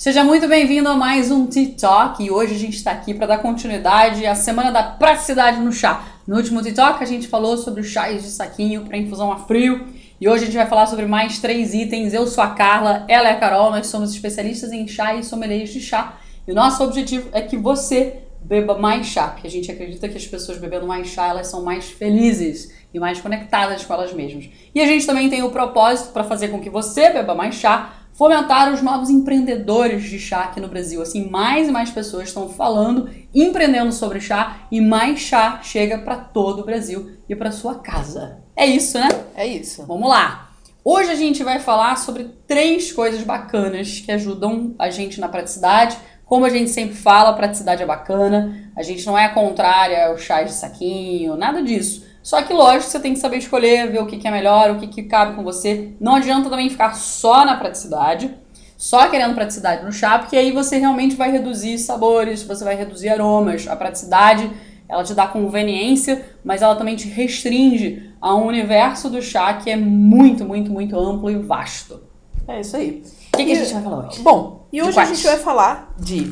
Seja muito bem-vindo a mais um TikTok e hoje a gente está aqui para dar continuidade à semana da praticidade no chá. No último TikTok a gente falou sobre os chás de saquinho para infusão a frio e hoje a gente vai falar sobre mais três itens. Eu sou a Carla, ela é a Carol, nós somos especialistas em chá e sommeliers de chá e o nosso objetivo é que você beba mais chá, porque a gente acredita que as pessoas bebendo mais chá elas são mais felizes e mais conectadas com elas mesmas. E a gente também tem o propósito para fazer com que você beba mais chá fomentar os novos empreendedores de chá aqui no Brasil. Assim, mais e mais pessoas estão falando, empreendendo sobre chá e mais chá chega para todo o Brasil e para sua casa. É isso, né? É isso. Vamos lá. Hoje a gente vai falar sobre três coisas bacanas que ajudam a gente na praticidade. Como a gente sempre fala, a praticidade é bacana. A gente não é contrária ao chá de saquinho, nada disso. Só que, lógico, você tem que saber escolher, ver o que, que é melhor, o que, que cabe com você. Não adianta também ficar só na praticidade, só querendo praticidade no chá, porque aí você realmente vai reduzir sabores, você vai reduzir aromas. A praticidade, ela te dá conveniência, mas ela também te restringe a um universo do chá que é muito, muito, muito amplo e vasto. É isso aí. O que, que a gente vai falar hoje? Bom, e hoje a gente vai falar de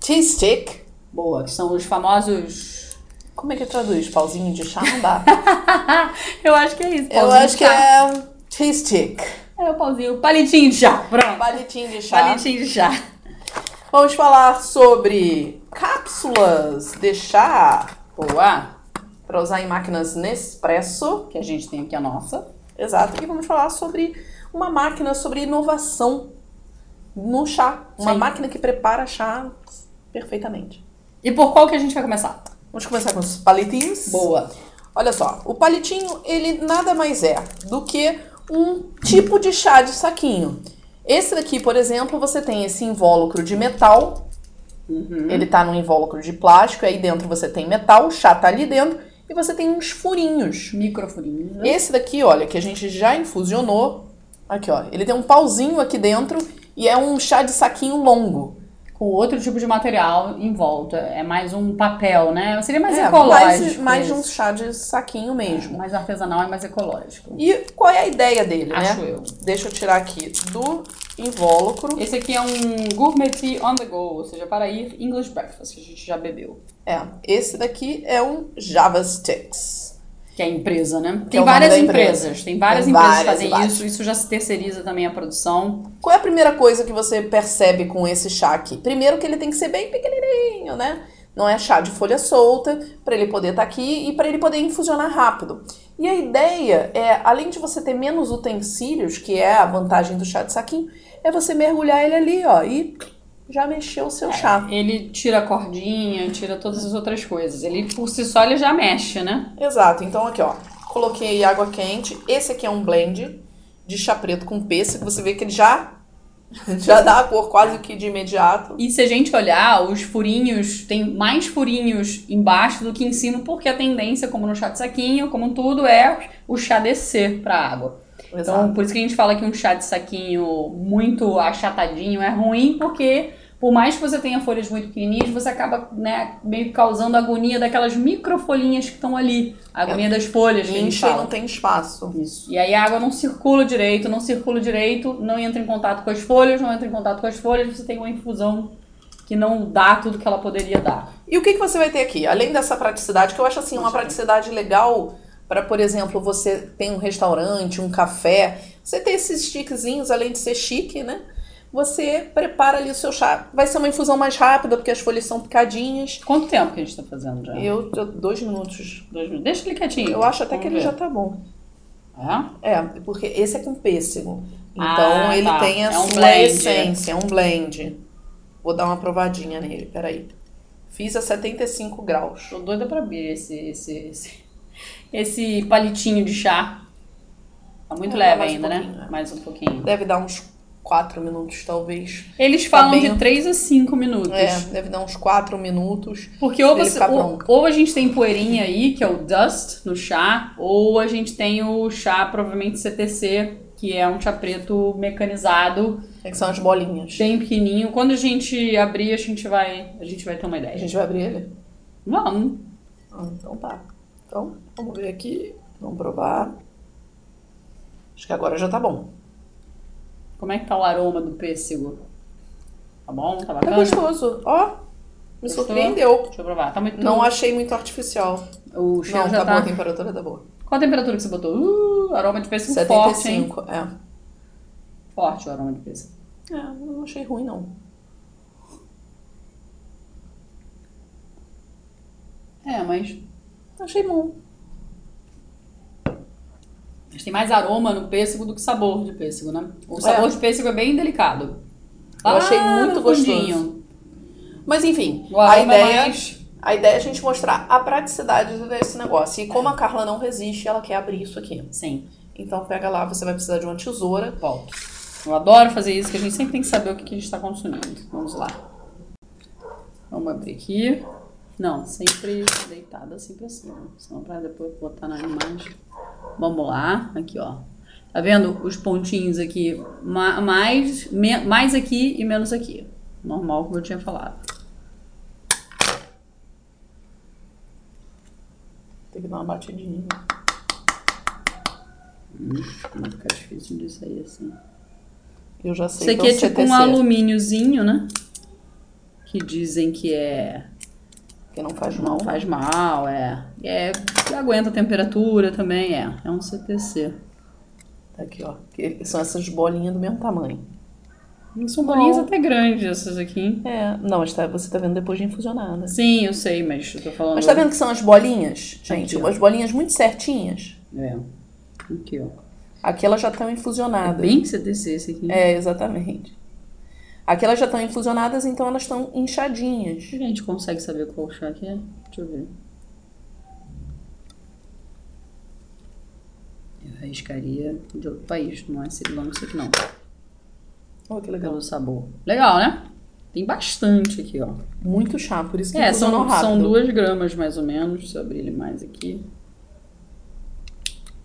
tea stick. Boa, que são os famosos. Como é que traduz? Pauzinho de chá? Não dá. Eu acho que é isso. Eu acho que é tea stick. É o pauzinho, palitinho de chá. Pronto. Palitinho de chá. Palitinho de chá. Vamos falar sobre cápsulas de chá Boa. para usar em máquinas Nespresso. Que a gente tem aqui a nossa. Exato. E vamos falar sobre uma máquina sobre inovação no chá. Uma Sim. máquina que prepara chá perfeitamente. E por qual que a gente vai começar? Vamos começar com os palitinhos. Boa. Olha só, o palitinho, ele nada mais é do que um tipo de chá de saquinho. Esse daqui, por exemplo, você tem esse invólucro de metal, Uhum. ele tá num invólucro de plástico, aí dentro você tem metal, o chá tá ali dentro, e você tem uns furinhos. Microfurinho. né? Esse daqui, olha, que a gente já infusionou, aqui ó, ele tem um pauzinho aqui dentro e é um chá de saquinho longo. Com outro tipo de material em volta. É mais um papel, né? Seria mais é, ecológico. mais, mais um chá de saquinho mesmo. Mais artesanal e mais ecológico. E qual é a ideia dele, Acho né? eu. Deixa eu tirar aqui do invólucro. Esse aqui é um gourmet tea on the go, ou seja, para ir English breakfast, que a gente já bebeu. É, esse daqui é um Java Sticks. Que é a empresa, né? Tem é várias da empresa. empresas. Tem várias Tem empresas que várias, fazem isso. Isso já se terceiriza também a produção. Qual é a primeira coisa que você percebe com esse chá aqui? Primeiro que ele tem que ser bem pequenininho, né? Não é chá de folha solta, para ele poder estar aqui e para ele poder infusionar rápido. E a ideia é, além de você ter menos utensílios, que é a vantagem do chá de saquinho, é você mergulhar ele ali, ó, e já mexeu o seu chá. Ele tira a cordinha, tira todas as outras coisas. Ele, por si só, ele já mexe, né? Exato. Então aqui, ó, coloquei água quente. Esse aqui é um blend de chá preto com pêssego. Você vê que ele já já dá a cor quase que de imediato. E se a gente olhar, os furinhos, tem mais furinhos embaixo do que em cima, porque a tendência, como no chá de saquinho, como tudo, é o chá descer pra água. Então, por isso que a gente fala que um chá de saquinho muito achatadinho é ruim, porque por mais que você tenha folhas muito pequenininhas, você acaba, né, meio causando agonia daquelas microfolhinhas que estão ali. A agonia das folhas que a gente fala. não tem espaço. Isso. E aí a água não circula direito, não circula direito, não entra em contato com as folhas, não entra em contato com as folhas, você tem uma infusão que não dá tudo que ela poderia dar. E o que, que você vai ter aqui? Além dessa praticidade, que eu acho assim, uma praticidade legal para, por exemplo, você tem um restaurante, um café, você tem esses stickzinhos, além de ser chique, né? Você prepara ali o seu chá. Vai ser uma infusão mais rápida, porque as folhas são picadinhas. Quanto tempo que a gente tá fazendo já? Eu, dois minutos. Dois minutos. Deixa ele quietinho. Eu acho até Vamos que ele ver. já tá bom. É? É, porque esse é com pêssego. Então Ah, ele tá. tem a É um sua blend. essência, é um blend. Vou dar uma provadinha nele, peraí. Fiz a 75 graus. Tô doida pra ver esse, esse, esse, esse palitinho de chá. Tá muito Vou leve mais um ainda, né? é. Mais um pouquinho. Deve dar uns 4 minutos, talvez. Eles falam bem- de 3 a 5 minutos. É, deve dar uns 4 minutos. Porque ou, você, ou, ou a gente tem poeirinha aí, que é o dust no chá, ou a gente tem o chá, provavelmente CTC, que é um chá preto mecanizado, É que são as bolinhas. bem pequenininho. Quando a gente abrir, a gente vai, a gente vai ter uma A ideia. gente vai abrir ele? Vamos. Ah, então tá. Então, vamos ver aqui. Vamos provar. Acho que agora já tá bom. Como é que tá o aroma do pêssego? Tá bom? Tá Tá bacana? gostoso. Ó, me Gostou? surpreendeu. Deixa eu provar. Tá muito... Não achei muito artificial. O cheiro Não, já tá, tá... boa, a temperatura tá boa. Qual a temperatura que você botou? Uh, aroma de pêssego forte, hein? 75, é. Forte o aroma de pêssego. É, não achei ruim, não. É, mas... Achei bom. Mas tem mais aroma no pêssego do que sabor de pêssego, né? O sabor É. de pêssego é bem delicado. Eu achei muito no gostoso. fundinho. Mas enfim, a é ideia, mais... a ideia é a gente mostrar a praticidade desse negócio. E como a Carla não resiste, ela quer abrir isso aqui. Sim, Então pega lá, você vai precisar de uma tesoura. volta. Eu adoro fazer isso, que a gente sempre tem que saber o que a gente está consumindo. Vamos lá. Vamos abrir aqui. Não, sempre deitada assim pra cima. Senão pra depois botar na imagem. Vamos lá. Aqui, ó. Tá vendo os pontinhos aqui? Ma- Mais, mais aqui e menos aqui. Normal, como eu tinha falado. Tem que dar uma batidinha. Hum, vai ficar difícil de sair assim. Eu já sei Isso aqui é é tipo um CTC, alumíniozinho, né? Que dizem que é que não faz mal. Não faz mal, é. É, aguenta a temperatura também, é. É um CTC. Tá aqui, ó. Que são essas bolinhas do mesmo tamanho. São bolinhas até grandes essas aqui. É, não, mas tá, você tá vendo depois de infusionada. Sim, eu sei, mas eu tô falando. Mas tá vendo que são as bolinhas? Gente, Aqui, bolinhas muito certinhas. É. Aqui, ó. Aqui elas já estão É infusionadas. bem CTC esse aqui. É, exatamente. Aqui elas já estão infusionadas, então elas estão inchadinhas. A gente consegue saber qual chá que é? Deixa eu ver. Eu arriscaria de outro país, não é Ceilão, não sei que não. Olha que legal. Pelo sabor. Legal, né? Tem bastante aqui, ó. Muito chá, por isso que É, são, rápido. são duas gramas mais ou menos. Deixa eu abrir ele mais aqui.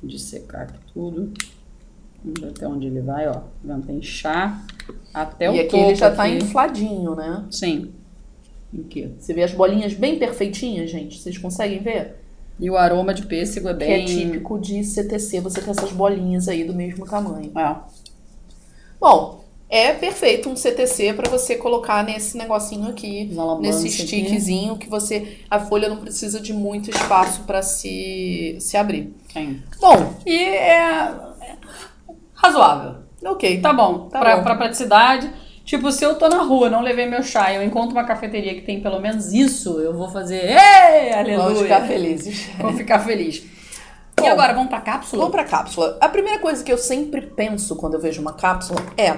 De secar aqui tudo. Vamos ver até onde ele vai, ó. Tem chá até o E aqui topo. ele já tá aqui. infladinho, né? Sim. Aqui. Você vê as bolinhas bem perfeitinhas, gente? Vocês conseguem ver? E o aroma de pêssego é Que é bem... típico de CTC, você ter essas bolinhas aí do mesmo tamanho. É. Bom, é perfeito um CTC pra você colocar nesse negocinho aqui, nesse aqui. stickzinho que você a folha não precisa de muito espaço pra se se abrir. Tem. Bom, E é... razoável. ok. Tá bom. Tá pra, bom. pra praticidade. Tipo, se eu tô na rua, não levei meu chá, eu encontro uma cafeteria que tem pelo menos isso, eu vou fazer. Ei, aleluia! Vamos ficar felizes. Vou ficar feliz. e Bom, agora, vamos pra cápsula? Vamos pra cápsula. A primeira coisa que eu sempre penso quando eu vejo uma cápsula é: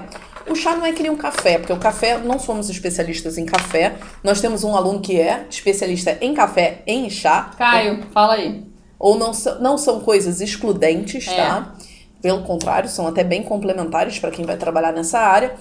o chá não é que nem um café, porque o café, não somos especialistas em café. Nós temos um aluno que é especialista em café, em chá. Caio, fala aí. Ou não, são- não são coisas excludentes, É. tá? Pelo contrário, são até bem complementares para quem vai trabalhar nessa área.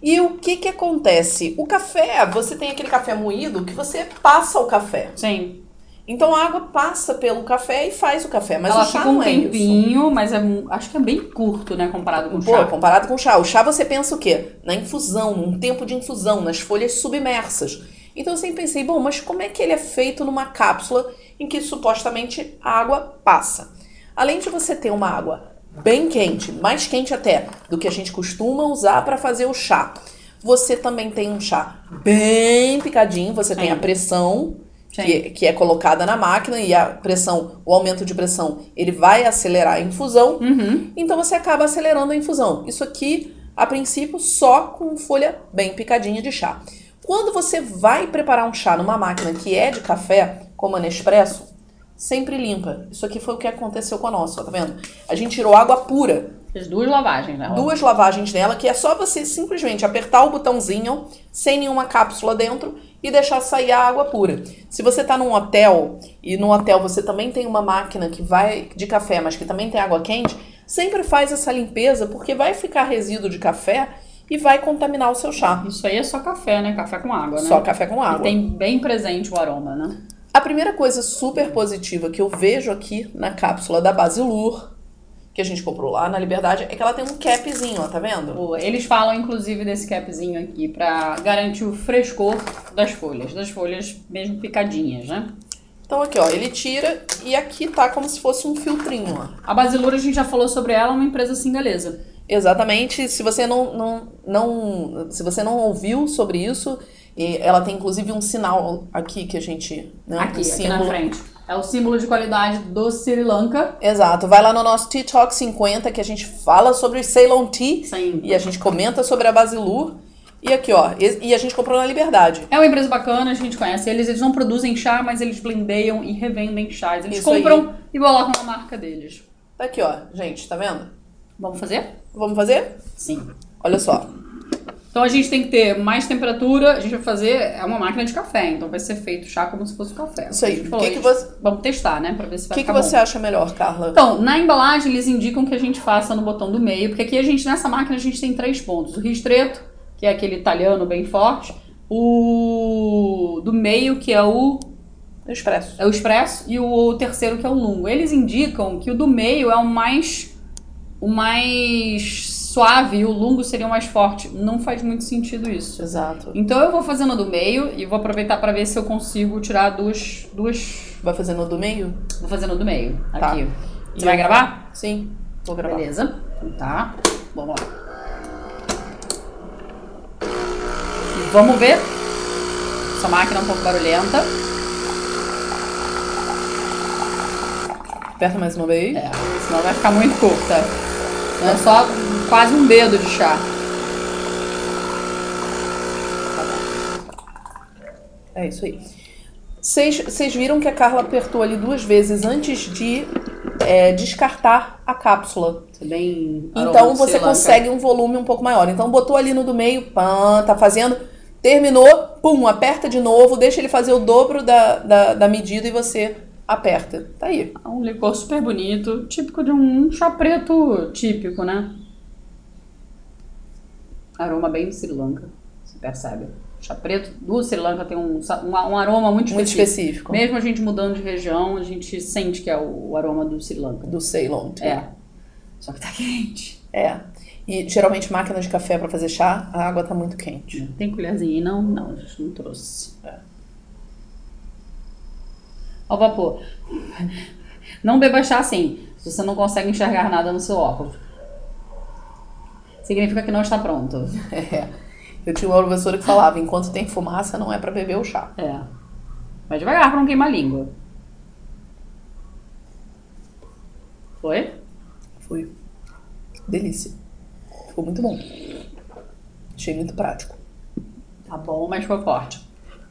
E o que que acontece? O café, você tem aquele café moído que você passa o café. Sim. Então a água passa pelo café e faz o café, mas Ela o chá fica um não é isso. tempinho, mas é, acho que é bem curto, né, comparado com o Pô, chá. comparado com o chá. O chá você pensa o quê? Na infusão, num tempo de infusão, nas folhas submersas. Então eu sempre pensei, bom, mas como é que ele é feito numa cápsula em que supostamente a água passa? Além de você ter uma água bem quente, mais quente até do que a gente costuma usar para fazer o chá, você também tem um chá bem picadinho, você tem Sim. a pressão que, que é colocada na máquina e a pressão, o aumento de pressão, ele vai acelerar a infusão. Uhum. Então você acaba acelerando a infusão. Isso aqui, a princípio, só com folha bem picadinha de chá. Quando você vai preparar um chá numa máquina que é de café, como a Nespresso, sempre limpa. Isso aqui foi o que aconteceu com a nossa, ó, tá vendo? A gente tirou água pura, Fez duas lavagens, né? duas lavagens nela, que é só você simplesmente apertar o botãozinho, sem nenhuma cápsula dentro, e deixar sair a água pura. Se você tá num hotel, e no hotel você também tem uma máquina que vai de café, mas que também tem água quente, sempre faz essa limpeza, porque vai ficar resíduo de café e vai contaminar o seu chá. Isso aí é só café, né? Café com água, né? Só café com E água. tem bem presente o aroma, né? A primeira coisa super positiva que eu vejo aqui na cápsula da Basilur, que a gente comprou lá na Liberdade, é que ela tem um capzinho, ó, tá vendo? Eles falam, inclusive, desse capzinho aqui pra garantir o frescor das folhas. Das folhas mesmo picadinhas, né? Então aqui, ó, ele tira e aqui tá como se fosse um filtrinho, ó. A Basilura, a gente já falou sobre ela, é uma empresa singalesa. Exatamente. Se você não, não, não, se você não ouviu sobre isso, e ela tem inclusive um sinal aqui que a gente. Né, aqui, um aqui símbolo. na frente. É o símbolo de qualidade do Sri Lanka. Exato. Vai lá no nosso Tea Talk 50 que a gente fala sobre Ceylon Tea Sim. e a gente comenta sobre a Basilur. E aqui, ó, e, a gente comprou na Liberdade. É uma empresa bacana, a gente conhece eles. Eles não produzem chá, mas eles blendeiam e revendem chás. Eles Isso compram e colocam a marca deles. Tá aqui, ó, gente, tá vendo? Vamos fazer? Vamos fazer? Sim. Olha só. Então a gente tem que ter mais temperatura. A gente vai fazer. É uma máquina de café, então vai ser feito chá como se fosse café. Isso aí. O falou que, que você, Vamos testar, né? Pra ver se o vai que, que ficar você bom. acha melhor, Carla? Então, na embalagem eles indicam que a gente faça no botão do meio, porque aqui a gente, nessa máquina, a gente tem três pontos. O ristreto, que é aquele italiano bem forte. O do meio, que é o, Expresso. é o expresso. E o terceiro, que é o lungo. Eles indicam que o do meio é o mais, o mais suave e o lungo seria o mais forte. Não faz muito sentido isso. Exato. Então eu vou fazendo do meio e vou aproveitar para ver se eu consigo tirar duas, duas... Vai fazendo do meio? Vou fazendo do meio, Tá. aqui. Você E vai eu- gravar? Sim. Vou gravar. Beleza. Então tá. Vamos lá. E vamos ver. Essa máquina é um pouco barulhenta. Aperta mais uma vez. É, senão vai ficar muito curta. É só quase um dedo de chá. É isso aí. Vocês viram que a Carla apertou ali duas vezes antes de é, descartar a cápsula. Bem Então você consegue um volume um pouco maior. Então botou ali no do meio, pã, tá fazendo, terminou, pum, aperta de novo, deixa ele fazer o dobro da, da, da medida e você aperta. Tá aí. É um licor super bonito, típico de um chá preto típico, né? Aroma bem Sri Lanka, você percebe. Chá preto do Sri Lanka tem um, um, um aroma muito Muito específico. específico. Mesmo a gente mudando de região, a gente sente que é o, o aroma do Sri Lanka. Do Ceylon. Tea. É. Só que tá quente. É. E geralmente máquina de café pra fazer chá, a água tá muito quente. Tem colherzinha? Não, não, a gente não trouxe. É. Ao vapor. Não beba chá assim, se você não consegue enxergar nada no seu óculos. Significa que não está pronto. É. Eu tinha uma professora que falava, enquanto tem fumaça, não é pra beber o chá. É. Vai devagar pra não queimar a língua. Foi? Foi. Delícia. Ficou muito bom. Achei muito prático. Tá bom, mas ficou forte.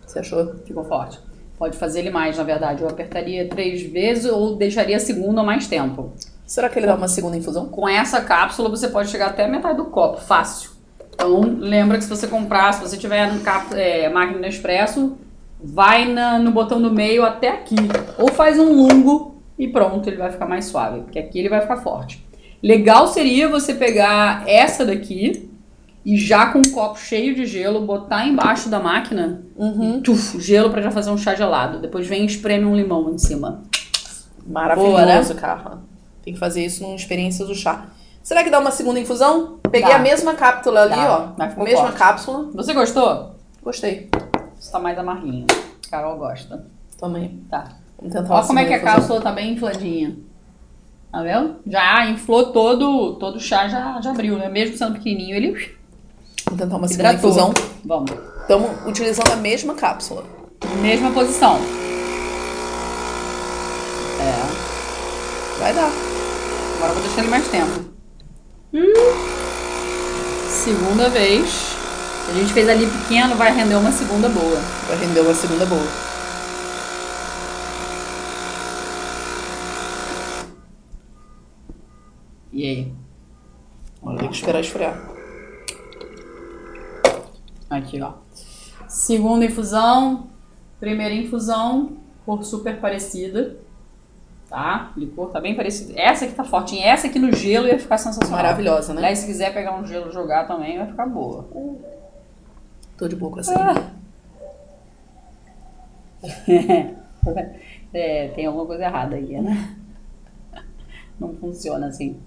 Você achou? Ficou forte. Pode fazer ele mais, na verdade. Eu apertaria três vezes ou deixaria a segunda mais tempo. Será que ele dá uma segunda infusão? Com essa cápsula você pode chegar até a metade do copo, fácil. Então lembra que se você comprar, se você tiver no cap, é, máquina Nespresso, vai na- no botão do meio até aqui. Ou faz um lungo e pronto, ele vai ficar mais suave, porque aqui ele vai ficar forte. Legal seria você pegar essa daqui e já com um copo cheio de gelo, botar embaixo da máquina, Uhum. tuf, gelo pra já fazer um chá gelado. Depois vem e espreme um limão em cima. Maravilhoso, Boa, né? Carla. Tem que fazer isso numa experiência do chá. Será que dá uma segunda infusão? Peguei Dá. a mesma cápsula ali, Dá, ó. mesma forte. cápsula. Você gostou? Gostei. Isso tá mais amarguinho. Carol gosta. Também. Tá. Vamos tentar uma Olha como é que a infusão. cápsula tá bem infladinha. Tá vendo? Já inflou todo, todo o chá, já, já abriu, né? Mesmo sendo pequenininho, ele Vamos tentar uma segunda hidratou. infusão. Vamos. Estamos utilizando a mesma cápsula. Mesma posição. É. Vai dar. Agora eu vou deixar ele mais tempo. Hum. Segunda vez. A gente fez ali pequeno, vai render uma segunda boa. Vai render uma segunda boa. E aí? Vamos ter que esperar esfriar. Aqui, ó. Segunda infusão. Primeira infusão. Cor super parecida. Tá? Licor tá bem parecido. Essa aqui tá fortinha. Essa aqui no gelo ia ficar sensacional. Maravilhosa, né? Se quiser pegar um gelo e jogar também, vai ficar boa. Tô de boa com essa. é, tem alguma coisa errada aí, né? Não funciona assim.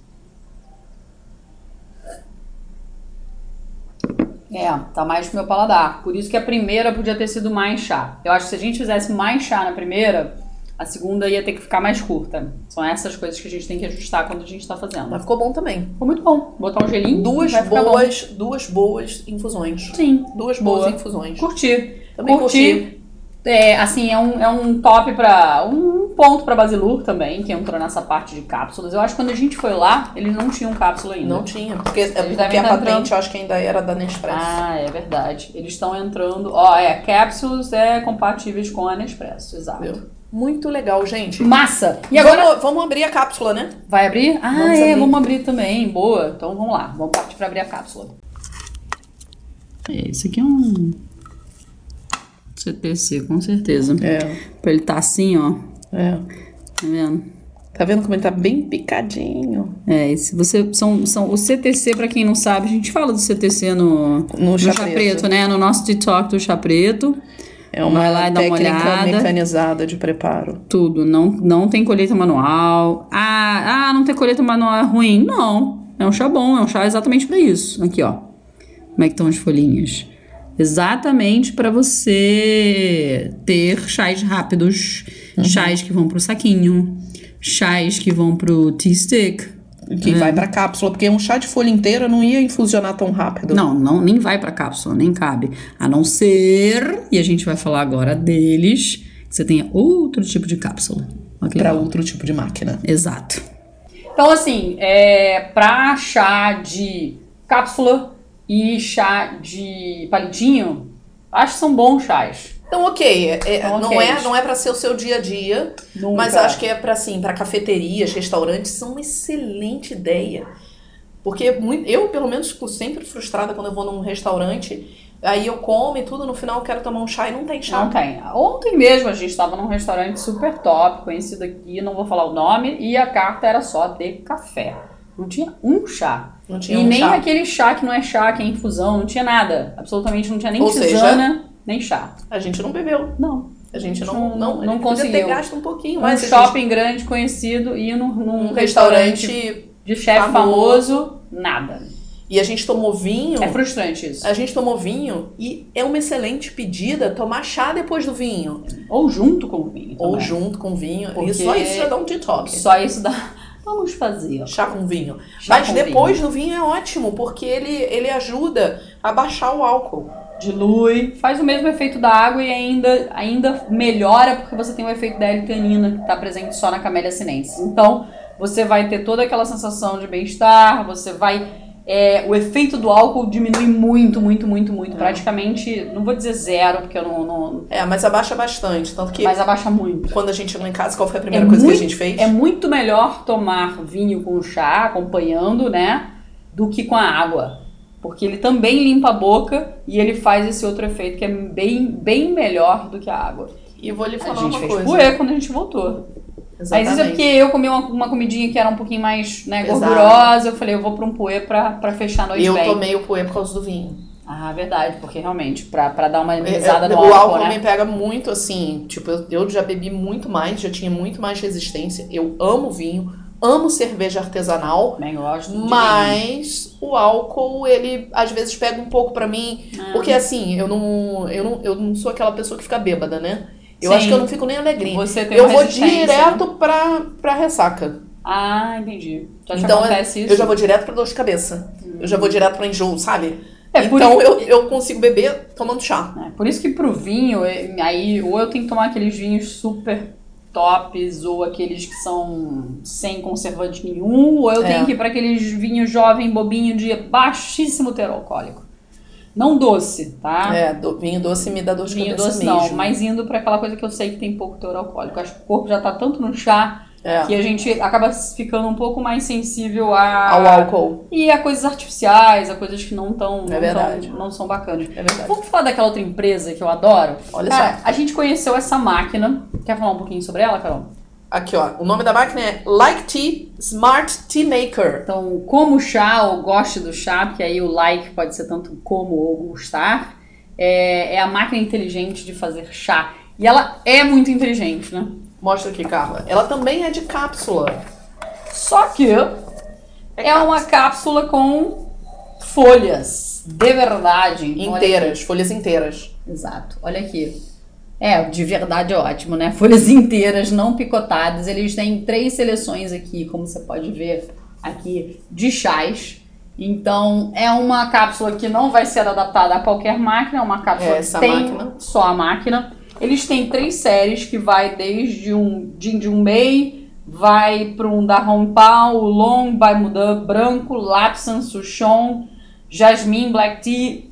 É, tá mais pro meu paladar. Por isso que a primeira podia ter sido mais chá. Eu acho que se a gente fizesse mais chá na primeira, A segunda ia ter que ficar mais curta. São essas coisas que a gente tem que ajustar quando a gente tá fazendo. Mas ficou bom também. Ficou muito bom. Botar um gelinho. Duas boas, duas boas infusões. Sim. Duas Boa. boas infusões. Curti. Também curti. É, assim, é um, é um top pra. um ponto pra Basilur também, que entrou nessa parte de cápsulas. Eu acho que quando a gente foi lá, eles não tinham cápsula ainda. Não tinha, porque, é porque a tá patente entrando. eu acho que ainda era da Nespresso. Ah, é verdade. Eles estão entrando. Ó, é, cápsulas é compatíveis com a Nespresso, exato. Viu? Muito legal, gente. Massa! E agora. vamos, vamos abrir a cápsula, né? Vai abrir? Ah, Vamos é, abrir. vamos abrir também. Boa. Então vamos lá. Vamos partir pra abrir a cápsula. É, esse aqui é um. CTC, com certeza. É, Pra ele tá assim, ó. É. Tá vendo? Tá vendo como ele tá bem picadinho? É, esse, você, são, são, o CTC, pra quem não sabe, a gente fala do CTC no, No no chá chá preto. preto, né? No nosso TikTok do chá preto. É uma Vai lá e dá uma olhada. mecanizada de preparo. Tudo. Não, não tem colheita manual. Ah, ah, não ter colheita manual é ruim. Não. É um chá bom, é um chá exatamente pra isso. Aqui, ó. Como é que estão as folhinhas? Exatamente pra você ter chás rápidos, chás que vão pro saquinho, chás que vão pro tea stick. Que vai pra cápsula, porque um chá de folha inteira não ia infusionar tão rápido. Não, não, nem vai pra cápsula, nem cabe. A não ser, e a gente vai falar agora deles, que você tenha outro tipo de cápsula. Pra legal. outro tipo de máquina. Exato. Então, assim, é, pra chá de cápsula e chá de palitinho, acho que são bons chás. Então, ok. é- é- Então, não, ok. é, não é pra ser o seu dia a dia, Nunca. mas acho que é pra, assim, pra cafeterias, restaurantes, são uma excelente ideia. Porque muito, eu, pelo menos, fico sempre frustrada quando eu vou num restaurante, aí eu como e tudo, no final eu quero tomar um chá e não tem chá. Não tem. Ontem mesmo a gente estava num restaurante super top, conhecido aqui, não vou falar o nome, e a carta era só de café. Não tinha um chá. Não tinha e um nem chá. aquele chá que não é chá, que é infusão, não tinha nada. Absolutamente não tinha nem Ou seja- tisana, nem chá. A gente não bebeu. Não. A gente Não- não, não, não podia ter conseguiu. gasto um pouquinho Um mais. a gente- shopping grande, conhecido, e num, num um restaurante, restaurante de chefe famoso. nada. e a gente tomou vinho. É frustrante isso. A gente tomou vinho e é uma excelente pedida tomar chá depois do vinho. Ou junto com o vinho. Ou também. junto com vinho. Porque- E só isso já dá um detox. Só isso dá. Vamos fazer. Chá com vinho. Chá Mas com depois do vinho é ótimo, porque ele, ele ajuda a baixar o álcool. Dilui, faz o mesmo efeito da água e ainda, ainda melhora porque você tem o efeito da L-teanina que está presente só na Camellia sinensis. Então, você vai ter toda aquela sensação de bem-estar, você vai. é, o efeito do álcool diminui muito, muito, muito, muito. É. Praticamente, não vou dizer zero, porque eu não. não É, mas abaixa bastante. Tanto que mas abaixa muito. quando a gente chegou em casa, qual foi a primeira É coisa muito- que a gente fez? É muito melhor tomar vinho com chá, acompanhando, né? Do que com a água. Porque ele também limpa a boca e ele faz esse outro efeito que é bem, bem melhor do que a água. E vou lhe A falar gente uma fez coisa. quando a gente voltou. Mas Exatamente. isso é porque eu comi uma, uma comidinha que era um pouquinho mais né, gordurosa. Eu falei, eu vou pra um puê pra, pra fechar a noite Eu bem. tomei o puê por causa do vinho. Ah, verdade, porque realmente, pra, pra dar uma É, amenizada é, no o álcool, álcool né? me pega muito assim. Tipo, eu, eu já bebi muito mais, já tinha muito mais resistência. Eu amo vinho, amo cerveja artesanal. Também gosto. Mas o álcool, ele às vezes pega um pouco pra mim. Ah. Porque assim, eu não, eu, não, eu não sou aquela pessoa que fica bêbada, né? Eu Sim. acho que eu não fico nem alegrinha. Tem Eu vou direto pra, pra ressaca. Ah, entendi. Te Então, acontece isso? Eu já vou direto pra dor de cabeça. Eu já vou direto pra enjoo, sabe? É, então eu, eu consigo beber tomando chá. É, por isso que pro vinho, é, aí ou eu tenho que tomar aqueles vinhos super tops, ou aqueles que são sem conservante nenhum, ou eu É. tenho que ir para aqueles vinhos jovem, bobinho, de baixíssimo teor alcoólico. Não doce, tá? É, do- vinho doce me dá dor de Vinho cabeça doce mesmo. não, mas indo para aquela coisa que eu sei que tem pouco teor alcoólico. Acho que o corpo já tá tanto no chá É, que a gente acaba ficando um pouco mais sensível a... ao álcool. E a coisas artificiais, a coisas que não tão, É não, verdade. tão- não são bacanas. É verdade. Vamos falar daquela outra empresa que eu adoro? Olha Cara, a gente conheceu essa máquina. Quer falar um pouquinho sobre ela, Carol? Aqui, ó. O nome da máquina é Like Tea Smart Tea Maker. Então, como chá ou goste do chá, porque aí o like pode ser tanto como ou gostar, é, é a máquina inteligente de fazer chá. E ela é muito inteligente, né? Mostra aqui, Carla. Ela também é de cápsula. Só que é, uma cápsula com folhas de verdade. Então, Inteiras, folhas inteiras. Exato. Olha aqui. É, de verdade é ótimo, né? Folhas inteiras, não picotadas. Eles têm três seleções aqui, como você pode ver aqui, de chás. Então, é uma cápsula que não vai ser adaptada a qualquer máquina, é uma cápsula É, que tem máquina. só a máquina. Eles têm três séries que vai desde um Jinjum Bei, vai para um Dahong Pao, o Long, Bai Mudan branco, Lapsan, Souchong, Jasmine, Black Tea.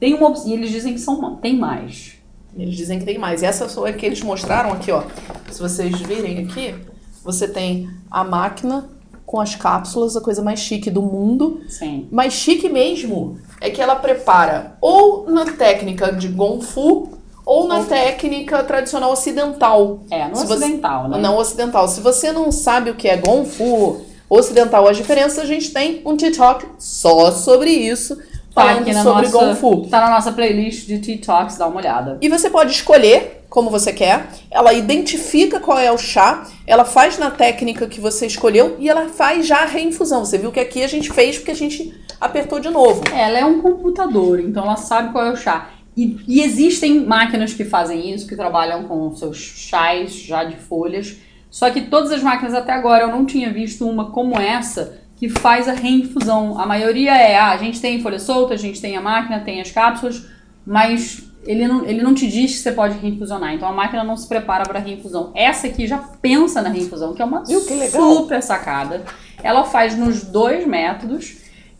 Tem uma e eles dizem que são tem mais. Eles dizem que tem mais. E essa foi a que eles mostraram aqui, ó. Se vocês virem aqui, você tem a máquina com as cápsulas, a coisa mais chique do mundo. Sim. Mas chique mesmo é que ela prepara ou na técnica de Gonfu ou na técnica tradicional ocidental. É, no Se você- ocidental, né? Não ocidental. Se você não sabe o que é Gonfu ocidental, as diferenças, a gente tem um TikTok só sobre isso, Tá falando aqui na sobre nossa, Gonfu. tá na nossa playlist de TikToks, dá uma olhada. E você pode escolher como você quer. Ela identifica qual é o chá, ela faz na técnica que você escolheu e ela faz já a reinfusão. Você viu que aqui a gente fez porque a gente apertou de novo. Ela é um computador, então ela sabe qual é o chá. E, e existem máquinas que fazem isso, que trabalham com seus chás já de folhas. Só que todas as máquinas até agora eu não tinha visto uma como essa que faz a reinfusão. A maioria é, ah, a gente tem folha solta, a gente tem a máquina, tem as cápsulas, mas ele não, ele não te diz que você pode reinfusionar. Então a máquina não se prepara para reinfusão. Essa aqui já pensa na reinfusão, que é uma Viu que super sacada. Ela faz nos dois métodos.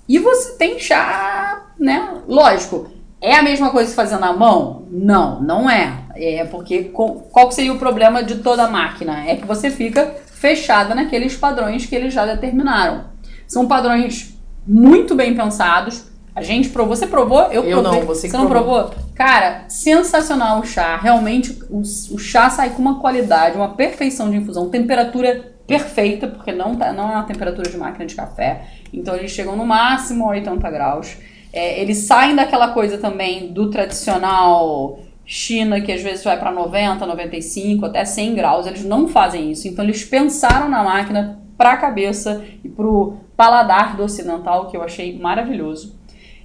E você tem chá, né? Lógico, é a mesma coisa que fazer na mão? Não, não é. É porque qual que seria o problema de toda a máquina? É que você fica fechada naqueles padrões que eles já determinaram. São padrões muito bem pensados. A gente provou. Você provou? Eu, Eu provei. não, você que não provou. provou? Cara, sensacional o chá. Realmente, o, o chá sai com uma qualidade, uma perfeição de infusão, temperatura perfeita, porque não, tá, não é uma temperatura de máquina de café. Então, eles chegam no máximo a 80 graus. É, eles saem daquela coisa também do tradicional China, que às vezes vai para 90, 95, até 100 graus. Eles não fazem isso. Então, eles pensaram na máquina para a cabeça e para o paladar do ocidental, que eu achei maravilhoso.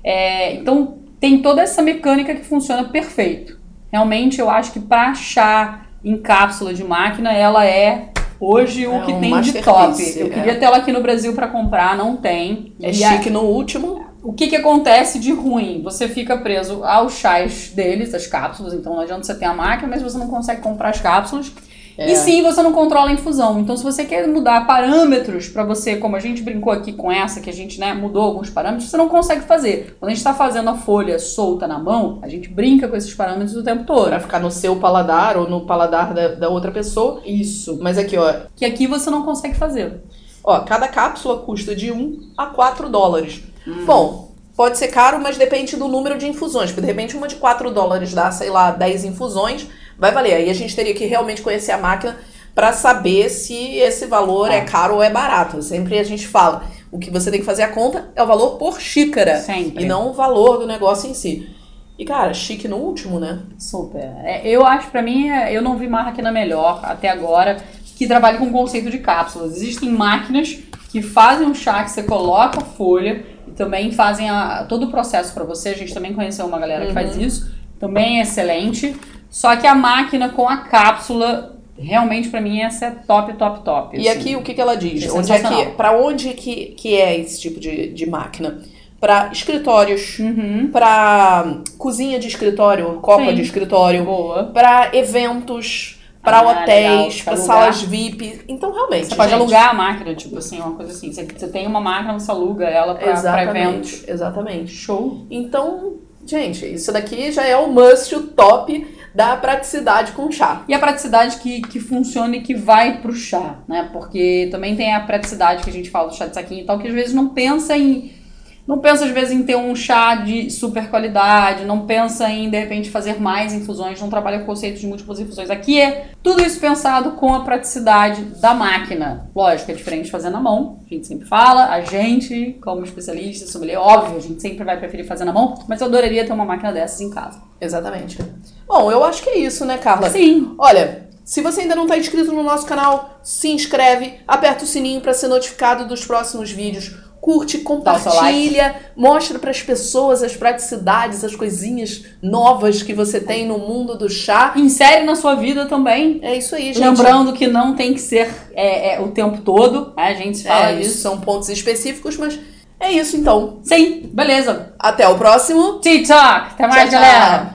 É, então tem toda essa mecânica que funciona perfeito. Realmente eu acho que para achar em cápsula de máquina, ela é hoje o É que um tem de top. Eu é. queria ter ela aqui no Brasil para comprar, não tem. É E a- chique no último. O que, que acontece de ruim? Você fica preso aos chás deles, as cápsulas, então não adianta você ter a máquina, mas você não consegue comprar as cápsulas. É. E sim, você não controla a infusão. Então, se você quer mudar parâmetros para você, como a gente brincou aqui com essa, que a gente né, mudou alguns parâmetros, você não consegue fazer. Quando a gente está fazendo a folha solta na mão, a gente brinca com esses parâmetros o tempo todo. Pra ficar no seu paladar ou no paladar da, da outra pessoa. Isso. Mas aqui, ó. Que aqui você não consegue fazer. Ó, cada cápsula custa de 1 a 4 dólares. Hum. Bom, pode ser caro, mas depende do número de infusões. Porque de repente uma de 4 dólares dá, sei lá, 10 infusões, vai valer. Aí a gente teria que realmente conhecer a máquina pra saber se esse valor é Ah. caro ou é barato. Sempre a gente fala, o que você tem que fazer a conta é o valor por xícara. Sempre. E não o valor do negócio em si. E, cara, chique no último, né? Super. É, eu acho, pra mim, é- eu não vi máquina melhor até agora que trabalhe com o conceito de cápsulas. Existem máquinas que fazem um chá que você coloca folha também fazem a- todo o processo pra você. A gente também conheceu uma galera que faz isso. Também é excelente. Só que a máquina com a cápsula, realmente pra mim, essa é top, top, top. E assim. aqui o que, que ela diz? É onde é que, para onde que, que é esse tipo de, de máquina? Para escritórios, Uhum. para cozinha de escritório, copa Sim. de escritório, Boa. para eventos, para Ah, hotéis, pra para salas VIP. Então realmente, Você pode gente, alugar a máquina, tipo assim, uma coisa assim. Você, você tem uma máquina, você aluga ela pra, pra eventos. Exatamente, exatamente. Show. Então, gente, isso daqui já é o must, o top da praticidade com chá. E a praticidade que, que funciona e que vai pro chá, né? Porque também tem a praticidade que a gente fala do chá de saquinho e tal, que às vezes não pensa em. Não pensa às vezes em ter um chá de super qualidade, não pensa em de repente fazer mais infusões, não trabalha com conceitos de múltiplas infusões. Aqui é tudo isso pensado com a praticidade da máquina. Lógico, é diferente de fazer na mão, a gente sempre fala, a gente, como especialista, sommelier, óbvio, a gente sempre vai preferir fazer na mão, mas eu adoraria ter uma máquina dessas em casa. Exatamente. Bom, eu acho que é isso, né, Carla? Sim, Olha, se você ainda não está inscrito no nosso canal, se inscreve, aperta o sininho para ser notificado dos próximos vídeos. Curte, compartilha, mostra para as pessoas as praticidades, as coisinhas novas que você tem no mundo do chá. Insere na sua vida também. É isso aí, gente. Lembrando que não tem que ser é, é, o tempo todo, né? a gente fala é, isso. São pontos específicos, mas é isso então. Sim, beleza. Até o próximo TikTok. Até mais, Tchau, tchau. galera.